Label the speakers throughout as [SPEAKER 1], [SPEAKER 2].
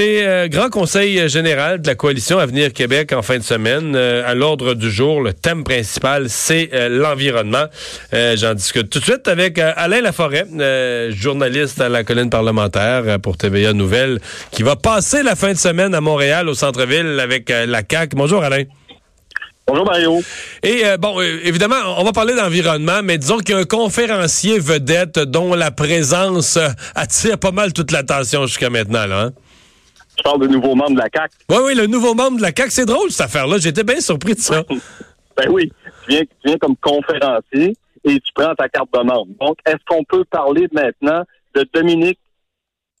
[SPEAKER 1] C'est euh, grand conseil général de la coalition Avenir Québec en fin de semaine. Euh, à l'ordre du jour, le thème principal, c'est euh, l'environnement. J'en discute tout de suite avec Alain Laforêt, journaliste à la colline parlementaire pour TVA Nouvelles, qui va passer la fin de semaine à Montréal, au centre-ville, avec la CAQ. Bonjour Alain.
[SPEAKER 2] Bonjour Mario.
[SPEAKER 1] Et bon, évidemment, on va parler d'environnement, mais disons qu'il y a un conférencier vedette dont la présence attire pas mal toute l'attention jusqu'à maintenant. Là, hein?
[SPEAKER 2] Tu parles de nouveau membre de la CAC.
[SPEAKER 1] Oui, oui, le nouveau membre de la CAC. C'est drôle, cette affaire-là. J'étais bien surpris de ça.
[SPEAKER 2] ben oui. Tu viens, tu viens comme conférencier et tu prends ta carte de membre. Donc, est-ce qu'on peut parler maintenant de Dominique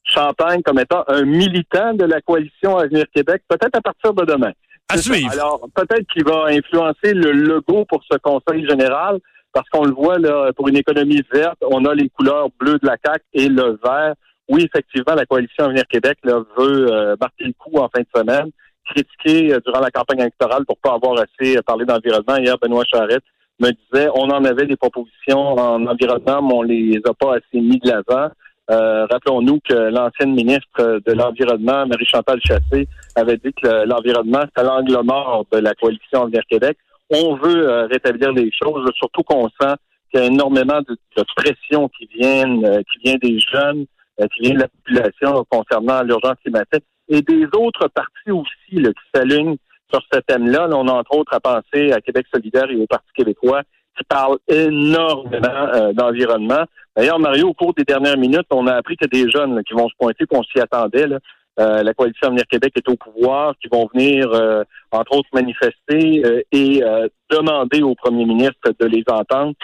[SPEAKER 2] Champagne comme étant un militant de la coalition Avenir Québec, peut-être à partir de demain?
[SPEAKER 1] À suivre.
[SPEAKER 2] Alors, peut-être qu'il va influencer le logo pour ce conseil général, parce qu'on le voit, là, pour une économie verte, on a les couleurs bleues de la CAC et le vert oui, effectivement, la coalition Avenir Québec là, veut euh, marquer le coup en fin de semaine, critiquer euh, durant la campagne électorale pour pas avoir assez euh, parlé d'environnement. Hier, Benoît Charette me disait on en avait des propositions en environnement, mais on les a pas assez mis de l'avant. Rappelons-nous que l'ancienne ministre de l'Environnement, Marie-Chantal Chassé, avait dit que l'environnement, c'est l'angle mort de la coalition Avenir Québec. On veut rétablir les choses, surtout qu'on sent qu'il y a énormément de, de pression qui viennent, qui vient des jeunes, euh, qui vient de la population concernant l'urgence climatique et des autres partis aussi là, qui s'alignent sur ce thème-là. on a entre autres à penser à Québec solidaire et au Parti québécois qui parlent énormément euh, d'environnement. D'ailleurs, Mario, au cours des dernières minutes, on a appris que des jeunes qui vont se pointer, qu'on s'y attendait, là, euh, la coalition Avenir Québec est au pouvoir, qui vont venir, entre autres, manifester et demander au premier ministre de les entendre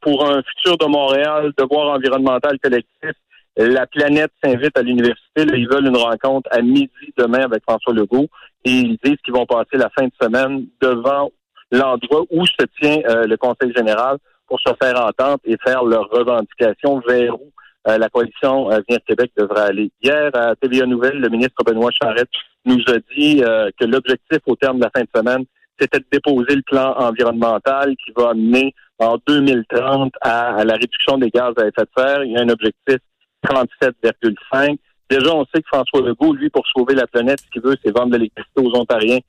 [SPEAKER 2] pour un futur de Montréal, devoir environnemental collectif la planète s'invite à l'université. Ils veulent une rencontre à midi demain avec François Legault et ils disent qu'ils vont passer la fin de semaine devant l'endroit où se tient euh, le Conseil général pour se faire entendre et faire leurs revendications vers où euh, la coalition euh, Venir Québec devrait aller. Hier, à TVA Nouvelle, le ministre Benoît Charette nous a dit que l'objectif au terme de la fin de semaine, c'était de déposer le plan environnemental qui va amener en 2030 à la réduction des gaz à effet de serre. Il y a un objectif 37,5. Déjà, on sait que François Legault, lui, pour sauver la planète, ce qu'il veut, c'est vendre de l'électricité aux Ontariens,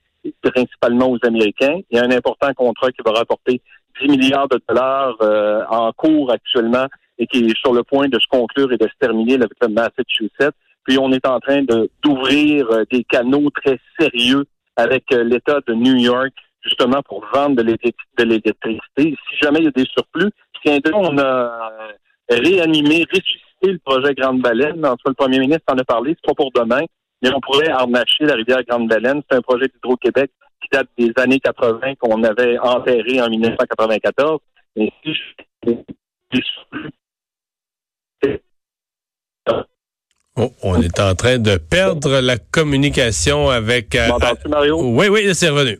[SPEAKER 2] principalement aux Américains. Il y a un important contrat qui va rapporter 10 milliards de dollars euh, en cours actuellement et qui est sur le point de se conclure et de se terminer avec le Massachusetts. Puis on est en train d'ouvrir euh, des canaux très sérieux avec euh, l'État de New York, justement pour vendre de l'électricité. Si jamais il y a des surplus, tiens on a réanimé, ressuscité le projet Grande Baleine. En le premier ministre en a parlé, c'est pas pour demain, mais on pourrait harnacher la rivière Grande Baleine. C'est un projet d'Hydro-Québec qui date des années 80 qu'on avait enterré en 1994. Mais si
[SPEAKER 1] oh, on est en train de perdre la communication avec.
[SPEAKER 2] Euh, Mario?
[SPEAKER 1] Oui, oui, c'est revenu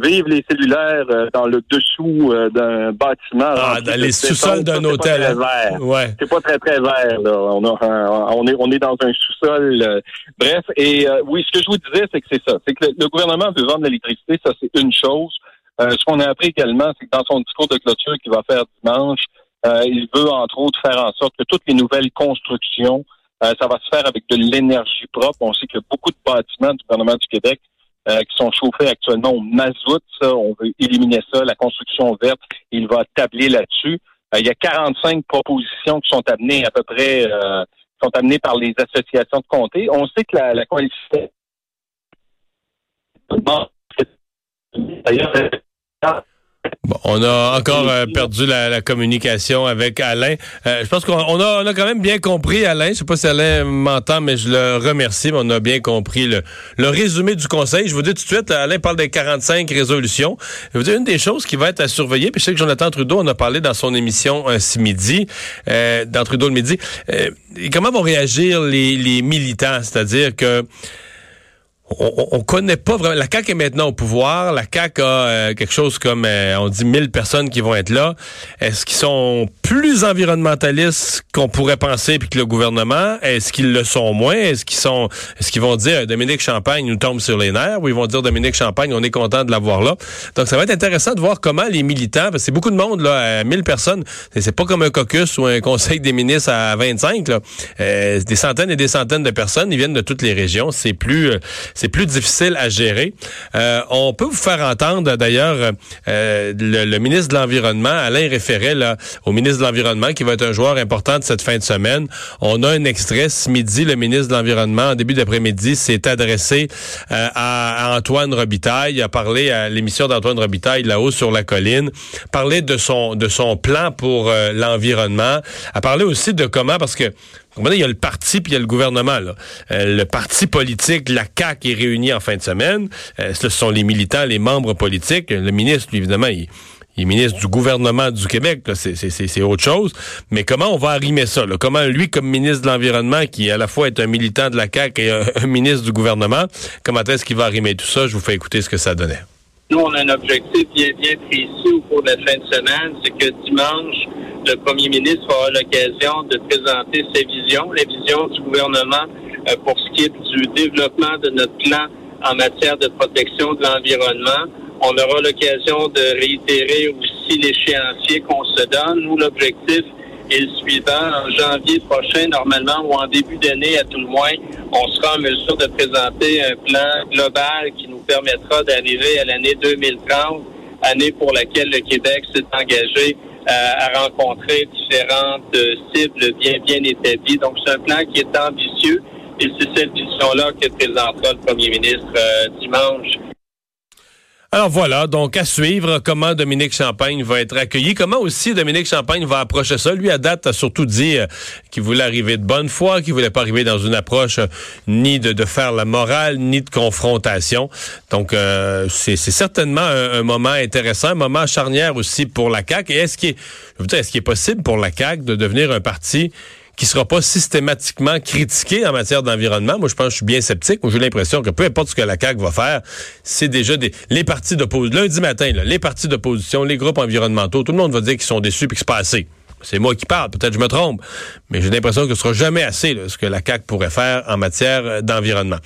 [SPEAKER 2] vivre les cellulaires euh, dans le dessous euh, d'un bâtiment.
[SPEAKER 1] Ah, dans les sous-sols d'un hôtel.
[SPEAKER 2] Hein? Ouais. C'est pas très très vert. Là. On, on est on est dans un sous-sol. Euh, bref, et oui, ce que je vous disais, c'est que c'est ça. C'est que le, gouvernement veut vendre l'électricité, ça c'est une chose. ce qu'on a appris également, c'est que dans son discours de clôture qu'il va faire dimanche, il veut entre autres faire en sorte que toutes les nouvelles constructions, ça va se faire avec de l'énergie propre. On sait que beaucoup de bâtiments du gouvernement du Québec euh, qui sont chauffés actuellement au mazout. Ça, on veut éliminer ça. La construction verte, il va tabler là-dessus. Euh, il y a 45 propositions qui sont amenées à peu près, euh, sont amenées par les associations de comté. On sait que la, la coalition
[SPEAKER 1] Bon, on a encore euh, perdu la, communication avec Alain. Euh, je pense qu'on a, quand même bien compris, Alain. Je sais pas si Alain m'entend, mais je le remercie. Mais on a bien compris le, le résumé du conseil. Je vous dis tout de suite, Alain parle des 45 résolutions. Je vous dis une des choses qui va être à surveiller. Puis je sais que Jonathan Trudeau en a parlé dans son émission euh, ce midi, dans Trudeau le midi. comment vont réagir les, les militants, c'est-à-dire que on, on, connaît pas vraiment. La CAQ est maintenant au pouvoir. La CAQ a euh, quelque chose comme, euh, on dit, 1000 personnes qui vont être là. Est-ce qu'ils sont plus environnementalistes qu'on pourrait penser puis que le gouvernement? Est-ce qu'ils le sont moins? Est-ce qu'ils sont, est-ce qu'ils vont dire Dominique Champagne nous tombe sur les nerfs? Ou ils vont dire Dominique Champagne, on est content de l'avoir là? Donc, ça va être intéressant de voir comment les militants, parce que c'est beaucoup de monde, là, 1000 personnes. C'est pas comme un caucus ou un conseil des ministres à 25, là. Euh, des centaines et des centaines de personnes. Ils viennent de toutes les régions. C'est plus, c'est plus difficile à gérer. Euh, on peut vous faire entendre d'ailleurs euh, le, ministre de l'Environnement, Alain référait là, au ministre de l'Environnement, qui va être un joueur important de cette fin de semaine. On a un extrait ce midi, le ministre de l'Environnement, en début d'après-midi, s'est adressé euh, à, Antoine Robitaille, il a parlé à l'émission d'Antoine Robitaille là-haut sur la colline, parlé de son de son plan pour l'environnement, a parlé aussi de comment parce que il y a le parti puis il y a le gouvernement. Euh, le parti politique, la CAQ, est réuni en fin de semaine. Euh, ce sont les militants, les membres politiques. Le ministre, évidemment, il, est ministre du gouvernement du Québec, c'est autre chose. Mais comment on va arrimer ça? Comment lui, comme ministre de l'Environnement, qui à la fois est un militant de la CAQ et un, ministre du gouvernement, comment est-ce qu'il va arrimer tout ça? Je vous fais écouter ce que ça donnait.
[SPEAKER 3] Nous, on a un objectif bien, bien précis au cours de la fin de semaine, c'est que dimanche, le premier ministre aura l'occasion de présenter ses visions, les visions du gouvernement euh, pour ce qui est du développement de notre plan en matière de protection de l'environnement. On aura l'occasion de réitérer aussi l'échéancier qu'on se donne. Nous, l'objectif est le suivant. En janvier prochain, normalement, ou en début d'année à tout le moins, on sera en mesure de présenter un plan global qui nous permettra d'arriver à l'année 2030, année pour laquelle le Québec s'est engagé à rencontrer différentes euh, cibles bien, bien établies. Donc, c'est un plan qui est ambitieux et c'est cette vision-là que présentera le premier ministre euh, dimanche
[SPEAKER 1] alors voilà, donc à suivre comment Dominique Champagne va être accueilli, comment aussi Dominique Champagne va approcher ça. Lui, à date, a surtout dit euh, qu'il voulait arriver de bonne foi, qu'il voulait pas arriver dans une approche ni de, faire la morale, ni de confrontation. Donc, c'est certainement un, moment intéressant, un moment charnière aussi pour la CAQ. Et est-ce qu'il est, est-ce qu'il est possible pour la CAQ de devenir un parti qui sera pas systématiquement critiqué en matière d'environnement. Moi, je pense je suis bien sceptique. Moi, j'ai l'impression que peu importe ce que la CAQ va faire, c'est déjà des, les partis d'opposition. Lundi matin, là, les partis d'opposition, les groupes environnementaux, tout le monde va dire qu'ils sont déçus puis que c'est pas assez. C'est moi qui parle, peut-être je me trompe, mais j'ai l'impression que ce sera jamais assez ce que la CAQ pourrait faire en matière d'environnement.